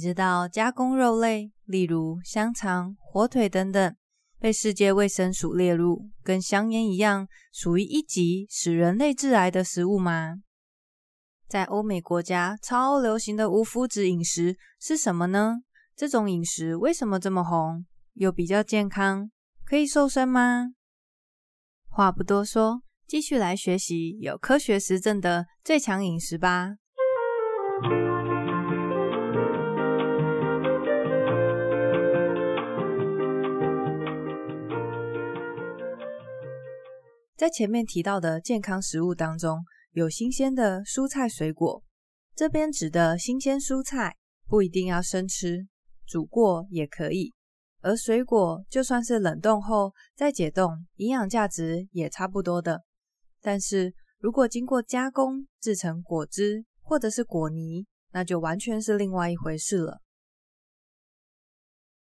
知道加工肉类，例如香肠、火腿等等，被世界卫生署列入跟香烟一样属于一级使人类致癌的食物吗？在欧美国家超流行的无麸质饮食是什么呢？这种饮食为什么这么红？又比较健康，可以瘦身吗？话不多说，继续来学习有科学实证的最强饮食吧。在前面提到的健康食物当中，有新鲜的蔬菜水果。这边指的新鲜蔬菜不一定要生吃，煮过也可以。而水果就算是冷冻后再解冻，营养价值也差不多的。但是如果经过加工制成果汁或者是果泥，那就完全是另外一回事了。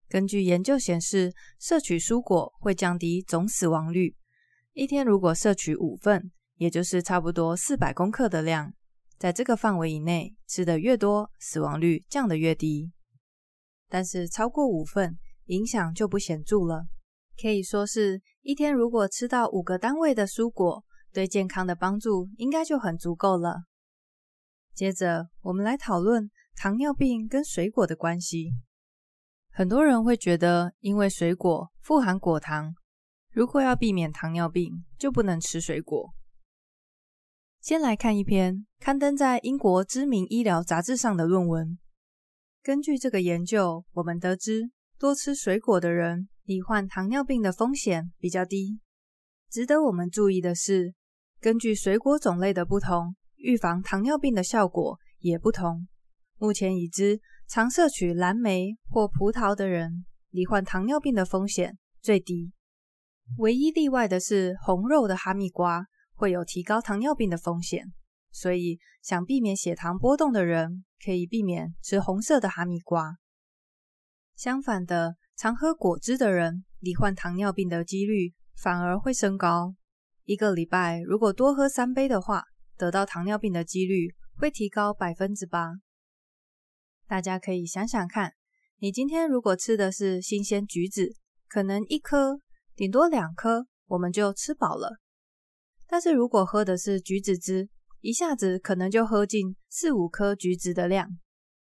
根据研究显示，摄取蔬果会降低总死亡率。一天如果摄取五份，也就是差不多四百公克的量，在这个范围以内，吃得越多，死亡率降得越低。但是超过五份，影响就不显著了。可以说是一天如果吃到五个单位的蔬果，对健康的帮助应该就很足够了。接着，我们来讨论糖尿病跟水果的关系。很多人会觉得，因为水果富含果糖。如果要避免糖尿病，就不能吃水果。先来看一篇刊登在英国知名医疗杂志上的论文。根据这个研究，我们得知多吃水果的人，罹患糖尿病的风险比较低。值得我们注意的是，根据水果种类的不同，预防糖尿病的效果也不同。目前已知，常摄取蓝莓或葡萄的人，罹患糖尿病的风险最低。唯一例外的是，红肉的哈密瓜会有提高糖尿病的风险，所以想避免血糖波动的人，可以避免吃红色的哈密瓜。相反的，常喝果汁的人，罹患糖尿病的几率反而会升高。一个礼拜如果多喝三杯的话，得到糖尿病的几率会提高百分之八。大家可以想想看，你今天如果吃的是新鲜橘子，可能一颗。顶多两颗，我们就吃饱了。但是如果喝的是橘子汁，一下子可能就喝进四五颗橘子的量。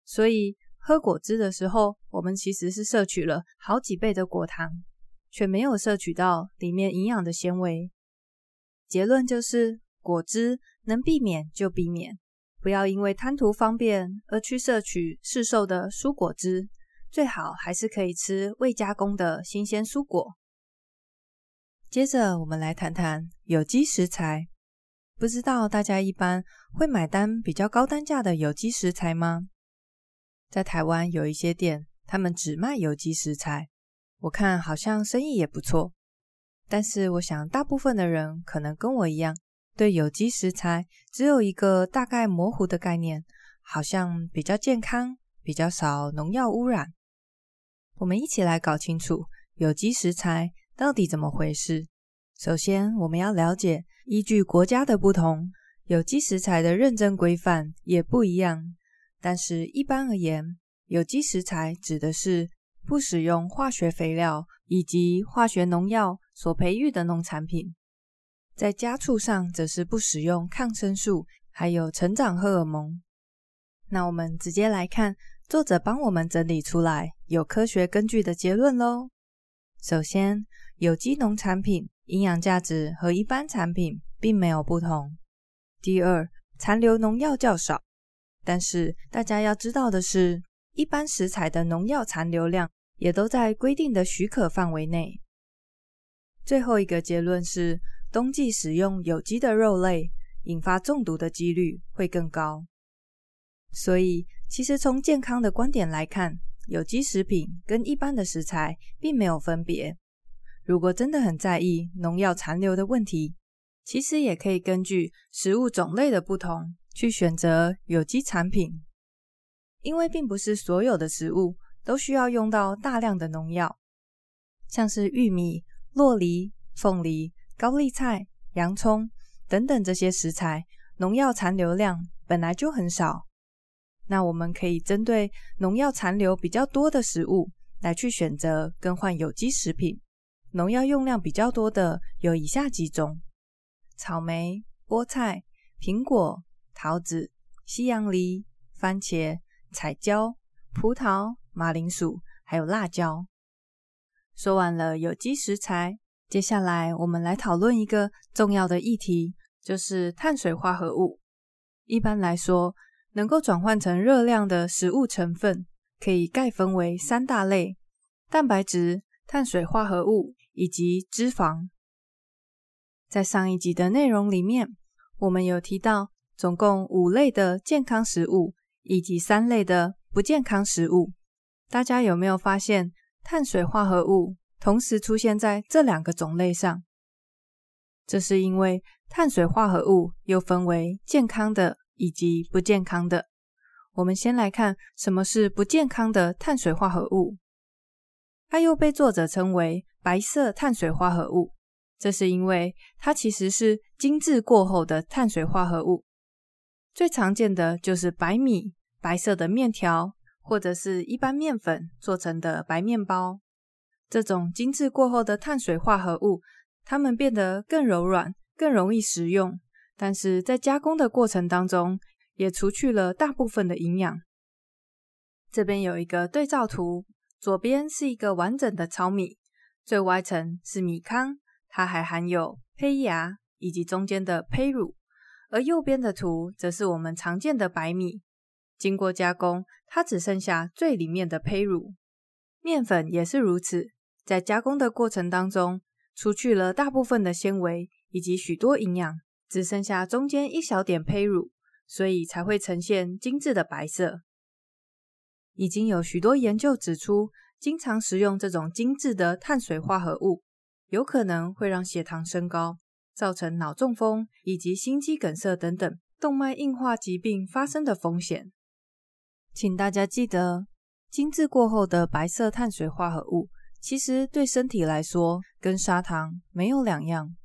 所以喝果汁的时候，我们其实是摄取了好几倍的果糖，却没有摄取到里面营养的纤维。结论就是，果汁能避免就避免，不要因为贪图方便而去摄取市售的蔬果汁，最好还是可以吃未加工的新鲜蔬果。接着，我们来谈谈有机食材。不知道大家一般会买单比较高单价的有机食材吗？在台湾有一些店，他们只卖有机食材，我看好像生意也不错。但是，我想大部分的人可能跟我一样，对有机食材只有一个大概模糊的概念，好像比较健康，比较少农药污染。我们一起来搞清楚有机食材。到底怎么回事？首先，我们要了解，依据国家的不同，有机食材的认证规范也不一样。但是，一般而言，有机食材指的是不使用化学肥料以及化学农药所培育的农产品。在家畜上，则是不使用抗生素，还有成长荷尔蒙。那我们直接来看作者帮我们整理出来有科学根据的结论喽。首先，有机农产品营养价值和一般产品并没有不同。第二，残留农药较少。但是大家要知道的是，一般食材的农药残留量也都在规定的许可范围内。最后一个结论是，冬季使用有机的肉类，引发中毒的几率会更高。所以，其实从健康的观点来看，有机食品跟一般的食材并没有分别。如果真的很在意农药残留的问题，其实也可以根据食物种类的不同去选择有机产品，因为并不是所有的食物都需要用到大量的农药，像是玉米、洛梨、凤梨、高丽菜、洋葱等等这些食材，农药残留量本来就很少。那我们可以针对农药残留比较多的食物来去选择更换有机食品。农药用量比较多的有以下几种：草莓、菠菜、苹果、桃子、西洋梨、番茄、彩椒、葡萄、马铃薯，还有辣椒。说完了有机食材，接下来我们来讨论一个重要的议题，就是碳水化合物。一般来说，能够转换成热量的食物成分，可以概分为三大类：蛋白质、碳水化合物以及脂肪。在上一集的内容里面，我们有提到总共五类的健康食物，以及三类的不健康食物。大家有没有发现，碳水化合物同时出现在这两个种类上？这是因为碳水化合物又分为健康的。以及不健康的，我们先来看什么是不健康的碳水化合物。它又被作者称为白色碳水化合物，这是因为它其实是精制过后的碳水化合物。最常见的就是白米、白色的面条，或者是一般面粉做成的白面包。这种精制过后的碳水化合物，它们变得更柔软，更容易食用。但是在加工的过程当中，也除去了大部分的营养。这边有一个对照图，左边是一个完整的糙米，最外层是米糠，它还含有胚芽以及中间的胚乳；而右边的图则是我们常见的白米，经过加工，它只剩下最里面的胚乳。面粉也是如此，在加工的过程当中，除去了大部分的纤维以及许多营养。只剩下中间一小点胚乳，所以才会呈现精致的白色。已经有许多研究指出，经常食用这种精致的碳水化合物，有可能会让血糖升高，造成脑中风以及心肌梗塞等等动脉硬化疾病发生的风险。请大家记得，精致过后的白色碳水化合物，其实对身体来说跟砂糖没有两样。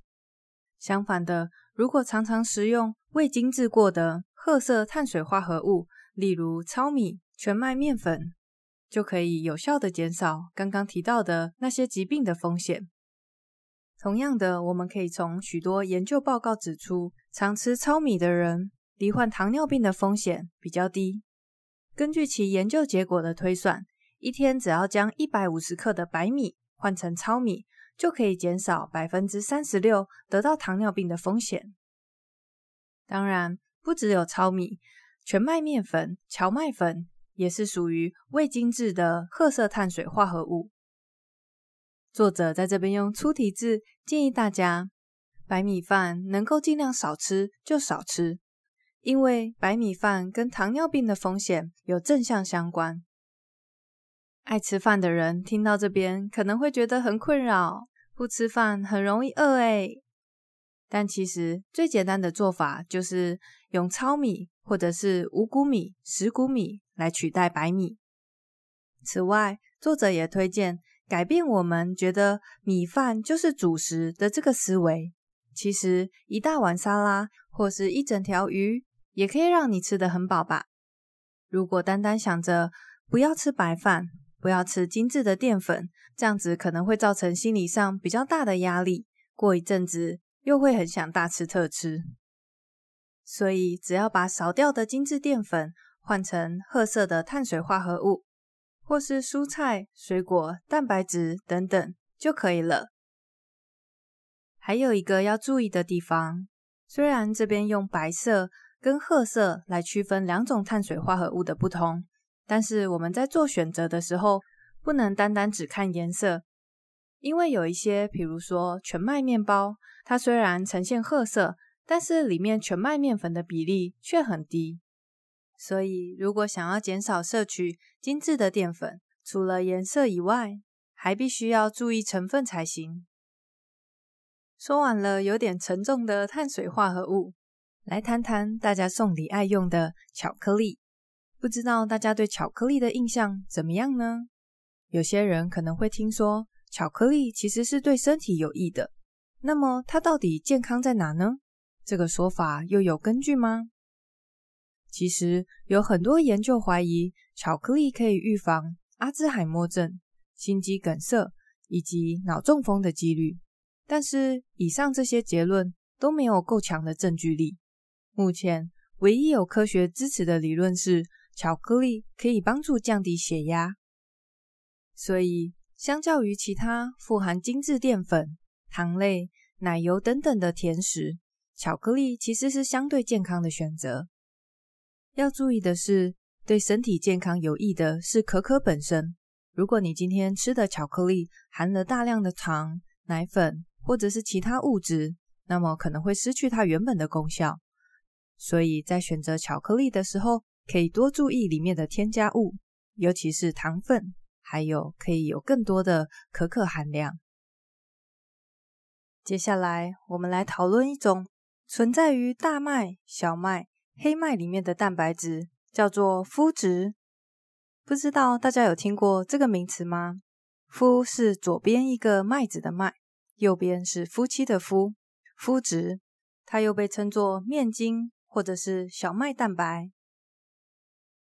相反的，如果常常食用未精制过的褐色碳水化合物，例如糙米、全麦面粉，就可以有效地减少刚刚提到的那些疾病的风险。同样的，我们可以从许多研究报告指出，常吃糙米的人，罹患糖尿病的风险比较低。根据其研究结果的推算，一天只要将一百五十克的白米换成糙米，就可以减少百分之三十六得到糖尿病的风险。当然，不只有糙米，全麦面粉、荞麦粉也是属于未精制的褐色碳水化合物。作者在这边用粗体字建议大家，白米饭能够尽量少吃就少吃，因为白米饭跟糖尿病的风险有正向相关。爱吃饭的人听到这边可能会觉得很困扰，不吃饭很容易饿诶。但其实最简单的做法就是用糙米或者是五谷米、十谷米来取代白米。此外，作者也推荐改变我们觉得米饭就是主食的这个思维。其实一大碗沙拉或是一整条鱼也可以让你吃得很饱吧。如果单单想着不要吃白饭，不要吃精致的淀粉，这样子可能会造成心理上比较大的压力。过一阵子又会很想大吃特吃。所以只要把少掉的精致淀粉换成褐色的碳水化合物，或是蔬菜、水果、蛋白质等等就可以了。还有一个要注意的地方，虽然这边用白色跟褐色来区分两种碳水化合物的不同。但是我们在做选择的时候，不能单单只看颜色，因为有一些，比如说全麦面包，它虽然呈现褐色，但是里面全麦面粉的比例却很低。所以，如果想要减少摄取精致的淀粉，除了颜色以外，还必须要注意成分才行。说完了有点沉重的碳水化合物，来谈谈大家送礼爱用的巧克力。不知道大家对巧克力的印象怎么样呢？有些人可能会听说巧克力其实是对身体有益的，那么它到底健康在哪呢？这个说法又有根据吗？其实有很多研究怀疑，巧克力可以预防阿兹海默症、心肌梗塞以及脑中风的几率。但是，以上这些结论都没有够强的证据力。目前唯一有科学支持的理论是，巧克力可以帮助降低血压。所以，相较于其他富含精致淀粉、糖类、奶油等等的甜食，巧克力其实是相对健康的选择。要注意的是，对身体健康有益的是可可本身。如果你今天吃的巧克力含了大量的糖、奶粉，或者是其他物质，那么可能会失去它原本的功效。所以在选择巧克力的时候，可以多注意里面的添加物，尤其是糖分，还有可以有更多的可可含量。接下来，我们来讨论一种存在于大麦、小麦、黑麦里面的蛋白质，叫做麸质。不知道大家有听过这个名词吗？麸是左边一个麦子的麦。右边是夫妻的夫，麸质，它又被称作面筋或者是小麦蛋白。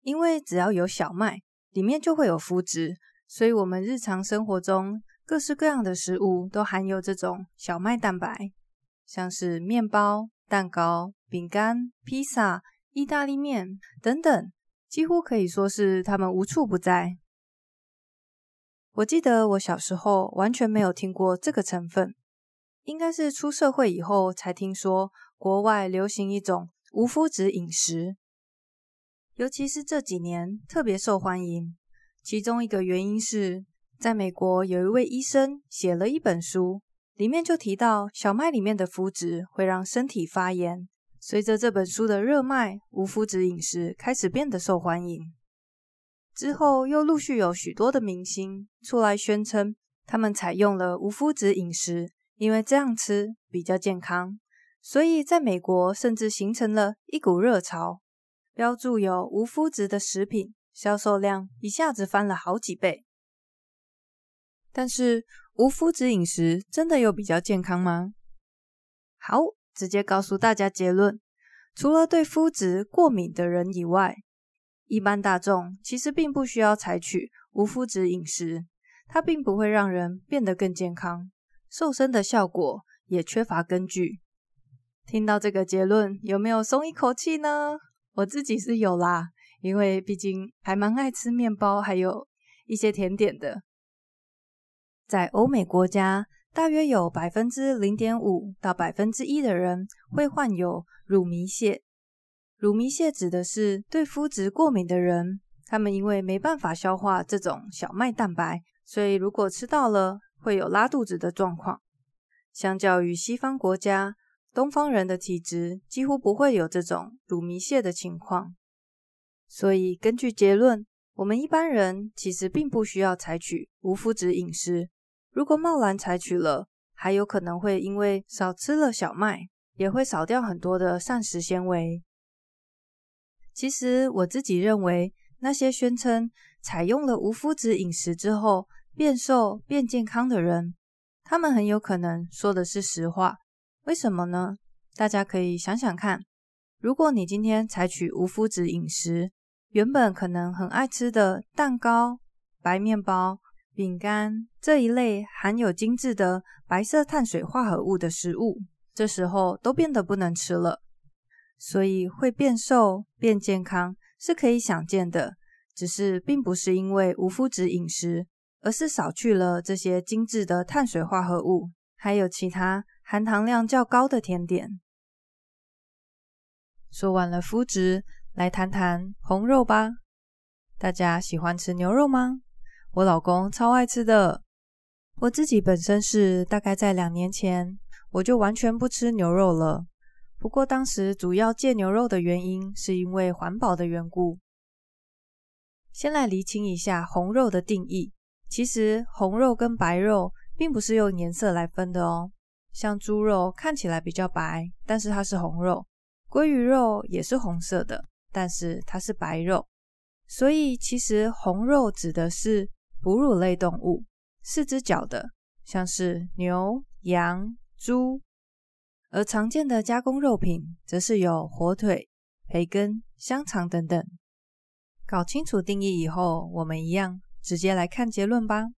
因为只要有小麦，里面就会有麸质，所以我们日常生活中各式各样的食物都含有这种小麦蛋白，像是面包、蛋糕、饼干、披萨、意大利面等等，几乎可以说是它们无处不在。我记得我小时候完全没有听过这个成分，应该是出社会以后才听说国外流行一种无麸质饮食，尤其是这几年特别受欢迎。其中一个原因是，在美国有一位医生写了一本书，里面就提到小麦里面的麸质会让身体发炎。随着这本书的热卖，无麸质饮食开始变得受欢迎。之后又陆续有许多的明星出来宣称，他们采用了无麸质饮食，因为这样吃比较健康。所以在美国甚至形成了一股热潮，标注有无麸质的食品销售量一下子翻了好几倍。但是无麸质饮食真的有比较健康吗？好，直接告诉大家结论：除了对麸质过敏的人以外。一般大众其实并不需要采取无麸质饮食，它并不会让人变得更健康，瘦身的效果也缺乏根据。听到这个结论，有没有松一口气呢？我自己是有啦，因为毕竟还蛮爱吃面包，还有一些甜点的。在欧美国家，大约有百分之零点五到百分之一的人会患有乳糜泻。乳糜泻指的是对麸质过敏的人，他们因为没办法消化这种小麦蛋白，所以如果吃到了，会有拉肚子的状况。相较于西方国家，东方人的体质几乎不会有这种乳糜泻的情况。所以根据结论，我们一般人其实并不需要采取无麸质饮食。如果贸然采取了，还有可能会因为少吃了小麦，也会少掉很多的膳食纤维。其实我自己认为，那些宣称采用了无麸质饮食之后变瘦变健康的人，他们很有可能说的是实话。为什么呢？大家可以想想看，如果你今天采取无麸质饮食，原本可能很爱吃的蛋糕、白面包、饼干这一类含有精致的白色碳水化合物的食物，这时候都变得不能吃了。所以会变瘦、变健康是可以想见的，只是并不是因为无麸质饮食，而是少去了这些精致的碳水化合物，还有其他含糖量较高的甜点。说完了麸质，来谈谈红肉吧。大家喜欢吃牛肉吗？我老公超爱吃的。我自己本身是大概在两年前，我就完全不吃牛肉了。不过当时主要戒牛肉的原因是因为环保的缘故。先来厘清一下红肉的定义。其实红肉跟白肉并不是用颜色来分的哦。像猪肉看起来比较白，但是它是红肉；鲑鱼肉也是红色的，但是它是白肉。所以其实红肉指的是哺乳类动物，四只脚的，像是牛、羊、猪。而常见的加工肉品，则是有火腿、培根、香肠等等。搞清楚定义以后，我们一样直接来看结论吧。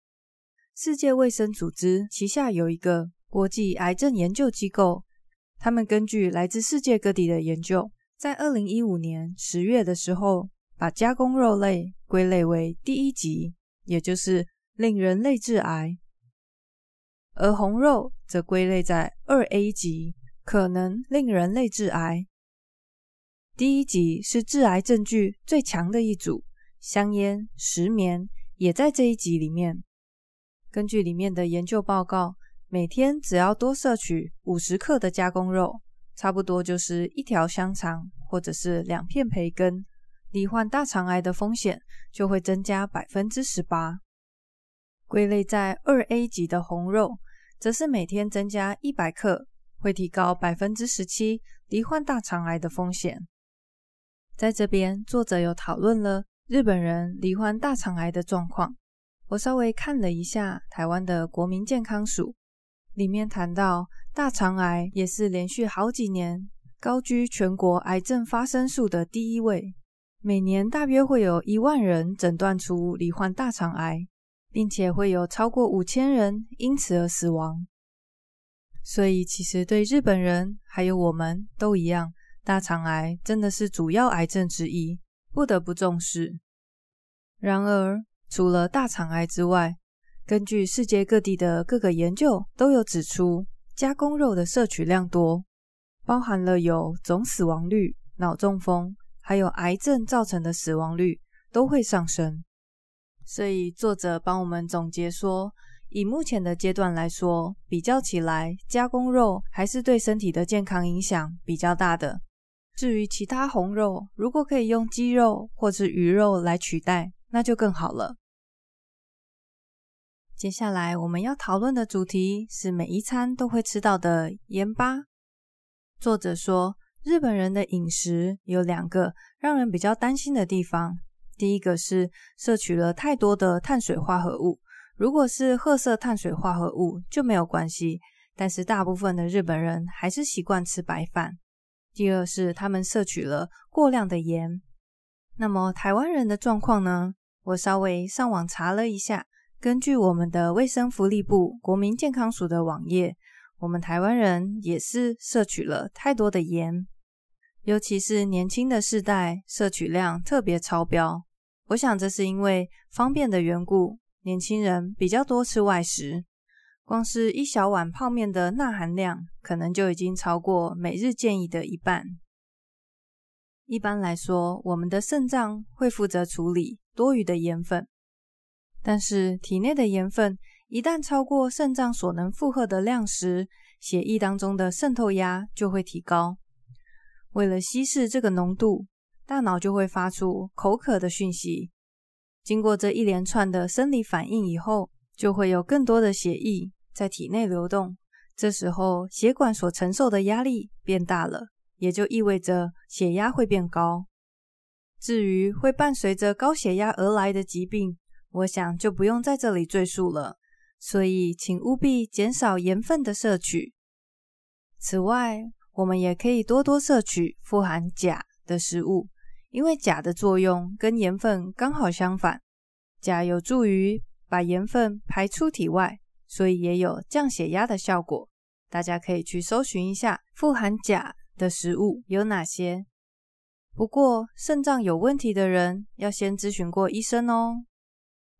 世界卫生组织旗下有一个国际癌症研究机构，他们根据来自世界各地的研究，在二零一五年十月的时候，把加工肉类归类为第一级，也就是令人类致癌；而红肉则归类在二 A 级，可能令人类致癌。第一级是致癌证据最强的一组，香烟、石棉也在这一级里面。根据里面的研究报告，每天只要多摄取五十克的加工肉，差不多就是一条香肠或者是两片培根，罹患大肠癌的风险就会增加百分之十八。归类在二 A 级的红肉，则是每天增加一百克，会提高百分之十七罹患大肠癌的风险。在这边，作者有讨论了日本人罹患大肠癌的状况。我稍微看了一下台湾的国民健康署，里面谈到大肠癌也是连续好几年高居全国癌症发生数的第一位，每年大约会有一万人诊断出罹患大肠癌，并且会有超过五千人因此而死亡。所以，其实对日本人还有我们都一样。大肠癌真的是主要癌症之一，不得不重视。然而，除了大肠癌之外，根据世界各地的各个研究都有指出，加工肉的摄取量多，包含了有总死亡率、脑中风，还有癌症造成的死亡率都会上升。所以，作者帮我们总结说，以目前的阶段来说，比较起来，加工肉还是对身体的健康影响比较大的。至于其他红肉，如果可以用鸡肉或是鱼肉来取代，那就更好了。接下来我们要讨论的主题是每一餐都会吃到的盐巴。作者说，日本人的饮食有两个让人比较担心的地方。第一个是摄取了太多的碳水化合物，如果是褐色碳水化合物就没有关系，但是大部分的日本人还是习惯吃白饭。第二是他们摄取了过量的盐。那么台湾人的状况呢？我稍微上网查了一下，根据我们的卫生福利部国民健康署的网页，我们台湾人也是摄取了太多的盐，尤其是年轻的世代摄取量特别超标。我想这是因为方便的缘故，年轻人比较多吃外食。光是一小碗泡面的钠含量，可能就已经超过每日建议的一半。一般来说，我们的肾脏会负责处理多余的盐分，但是体内的盐分一旦超过肾脏所能负荷的量时，血液当中的渗透压就会提高。为了稀释这个浓度，大脑就会发出口渴的讯息。经过这一连串的生理反应以后，就会有更多的血液。在体内流动，这时候血管所承受的压力变大了，也就意味着血压会变高。至于会伴随着高血压而来的疾病，我想就不用在这里赘述了。所以，请务必减少盐分的摄取。此外，我们也可以多多摄取富含钾的食物，因为钾的作用跟盐分刚好相反，钾有助于把盐分排出体外。所以也有降血压的效果，大家可以去搜寻一下富含钾的食物有哪些。不过肾脏有问题的人要先咨询过医生哦。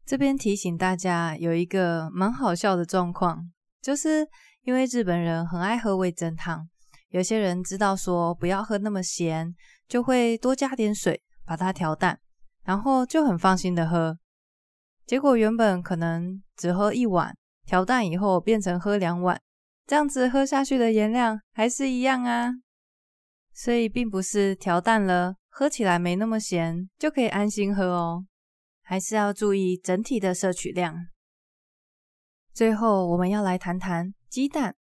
这边提醒大家有一个蛮好笑的状况，就是因为日本人很爱喝味噌汤，有些人知道说不要喝那么咸，就会多加点水把它调淡，然后就很放心的喝。结果原本可能只喝一碗。调淡以后变成喝两碗，这样子喝下去的盐量还是一样啊。所以并不是调淡了，喝起来没那么咸就可以安心喝哦，还是要注意整体的摄取量。最后我们要来谈谈鸡蛋，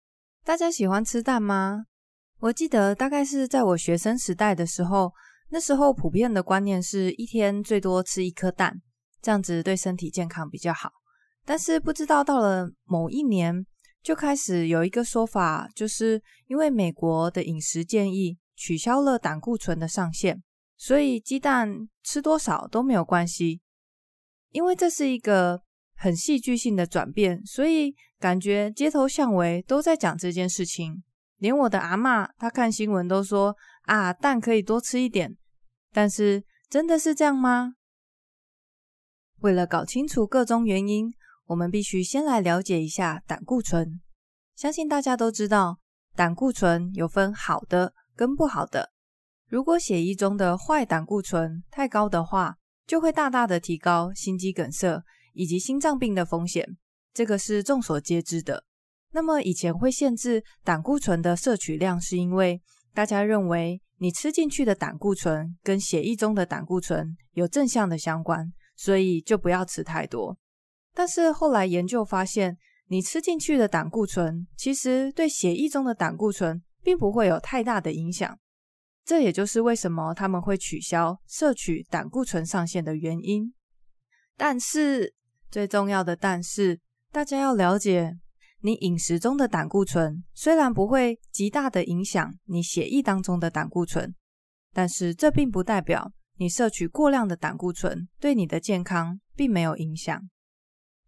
大家喜欢吃蛋吗？我记得大概是在我学生时代的时候，那时候普遍的观念是一天最多吃一颗蛋，这样子对身体健康比较好。但是不知道到了某一年，就开始有一个说法，就是因为美国的饮食建议取消了胆固醇的上限，所以鸡蛋吃多少都没有关系。因为这是一个很戏剧性的转变，所以感觉街头巷尾都在讲这件事情。连我的阿嬷，她看新闻都说啊，蛋可以多吃一点。但是真的是这样吗？为了搞清楚个中原因，我们必须先来了解一下胆固醇。相信大家都知道，胆固醇有分好的跟不好的。如果血液中的坏胆固醇太高的话，就会大大的提高心肌梗塞以及心脏病的风险，这个是众所皆知的。那么以前会限制胆固醇的摄取量，是因为大家认为你吃进去的胆固醇跟血液中的胆固醇有正向的相关，所以就不要吃太多。但是后来研究发现，你吃进去的胆固醇其实对血液中的胆固醇并不会有太大的影响。这也就是为什么他们会取消摄取胆固醇上限的原因。但是，最重要的但是，大家要了解，你饮食中的胆固醇虽然不会极大的影响你血液当中的胆固醇，但是这并不代表你摄取过量的胆固醇对你的健康并没有影响。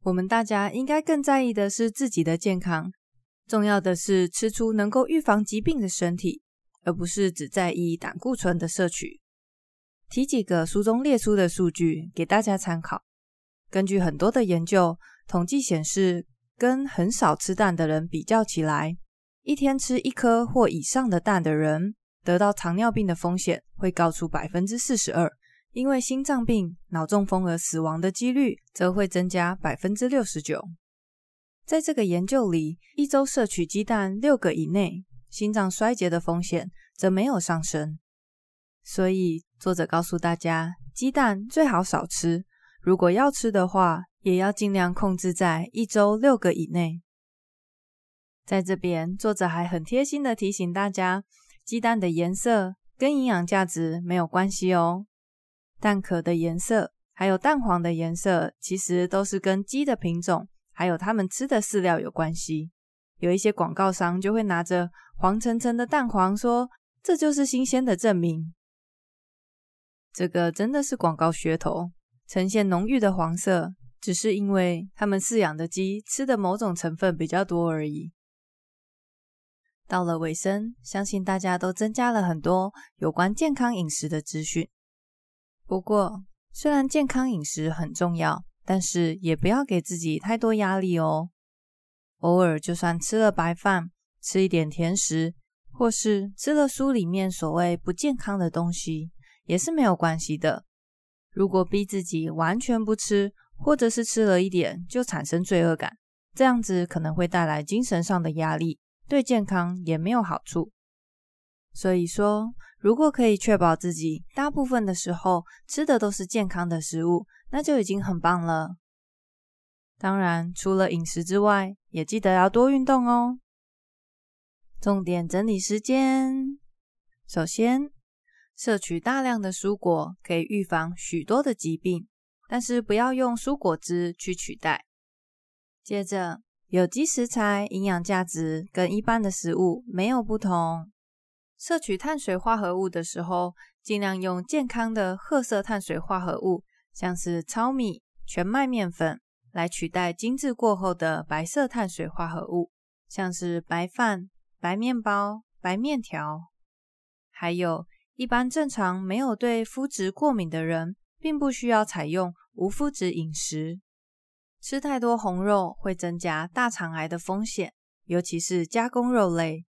我们大家应该更在意的是自己的健康，重要的是吃出能够预防疾病的身体。而不是只在意胆固醇的摄取。提几个书中列出的数据给大家参考。根据很多的研究统计显示，跟很少吃蛋的人比较起来，一天吃一颗或以上的蛋的人，得到糖尿病的风险会高出百分之四十二，因为心脏病、脑中风而死亡的几率则会增加百分之六十九。在这个研究里，一周摄取鸡蛋六个以内。心脏衰竭的风险则没有上升，所以作者告诉大家，鸡蛋最好少吃，如果要吃的话，也要尽量控制在一周六个以内。在这边，作者还很贴心的提醒大家，鸡蛋的颜色跟营养价值没有关系哦，蛋壳的颜色还有蛋黄的颜色，其实都是跟鸡的品种还有它们吃的饲料有关系。有一些广告商就会拿着黄澄澄的蛋黄说：“这就是新鲜的证明。”这个真的是广告噱头，呈现浓郁的黄色，只是因为他们饲养的鸡吃的某种成分比较多而已。到了尾声，相信大家都增加了很多有关健康饮食的资讯。不过，虽然健康饮食很重要，但是也不要给自己太多压力哦。偶尔就算吃了白饭，吃一点甜食，或是吃了书里面所谓不健康的东西，也是没有关系的。如果逼自己完全不吃，或者是吃了一点就产生罪恶感，这样子可能会带来精神上的压力，对健康也没有好处。所以说，如果可以确保自己大部分的时候吃的都是健康的食物，那就已经很棒了。当然，除了饮食之外，也记得要多运动哦。重点整理时间：首先，摄取大量的蔬果可以预防许多的疾病，但是不要用蔬果汁去取代。接着，有机食材营养价值跟一般的食物没有不同。摄取碳水化合物的时候，尽量用健康的褐色碳水化合物，像是糙米、全麦面粉。来取代精制过后的白色碳水化合物，像是白饭、白面包、白面条。还有一般正常没有对麸质过敏的人，并不需要采用无麸质饮食。吃太多红肉会增加大肠癌的风险，尤其是加工肉类，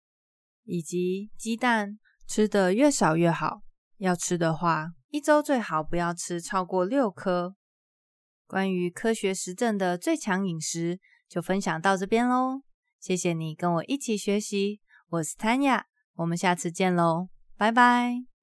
以及鸡蛋吃得越少越好。要吃的话，一周最好不要吃超过六颗。关于科学实证的最强饮食，就分享到这边喽。谢谢你跟我一起学习，我是 Tanya，我们下次见喽，拜拜。